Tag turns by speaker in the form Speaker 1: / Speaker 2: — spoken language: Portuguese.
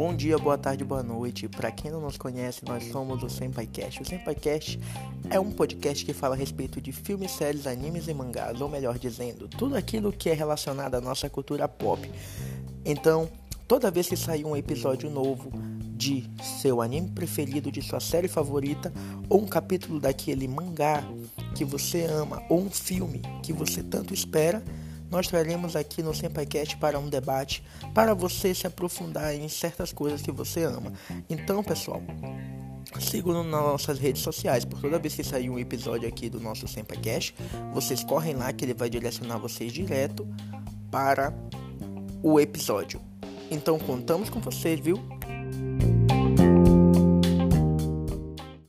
Speaker 1: Bom dia, boa tarde, boa noite. Para quem não nos conhece, nós somos o Senpaicast. O Senpaicast é um podcast que fala a respeito de filmes, séries, animes e mangás, ou melhor dizendo, tudo aquilo que é relacionado à nossa cultura pop. Então, toda vez que sair um episódio novo de seu anime preferido, de sua série favorita, ou um capítulo daquele mangá que você ama, ou um filme que você tanto espera, nós traremos aqui no Senpaicast para um debate, para você se aprofundar em certas coisas que você ama. Então, pessoal, sigam nas nossas redes sociais, por toda vez que sair um episódio aqui do nosso Senpaicast, vocês correm lá que ele vai direcionar vocês direto para o episódio. Então, contamos com vocês, viu?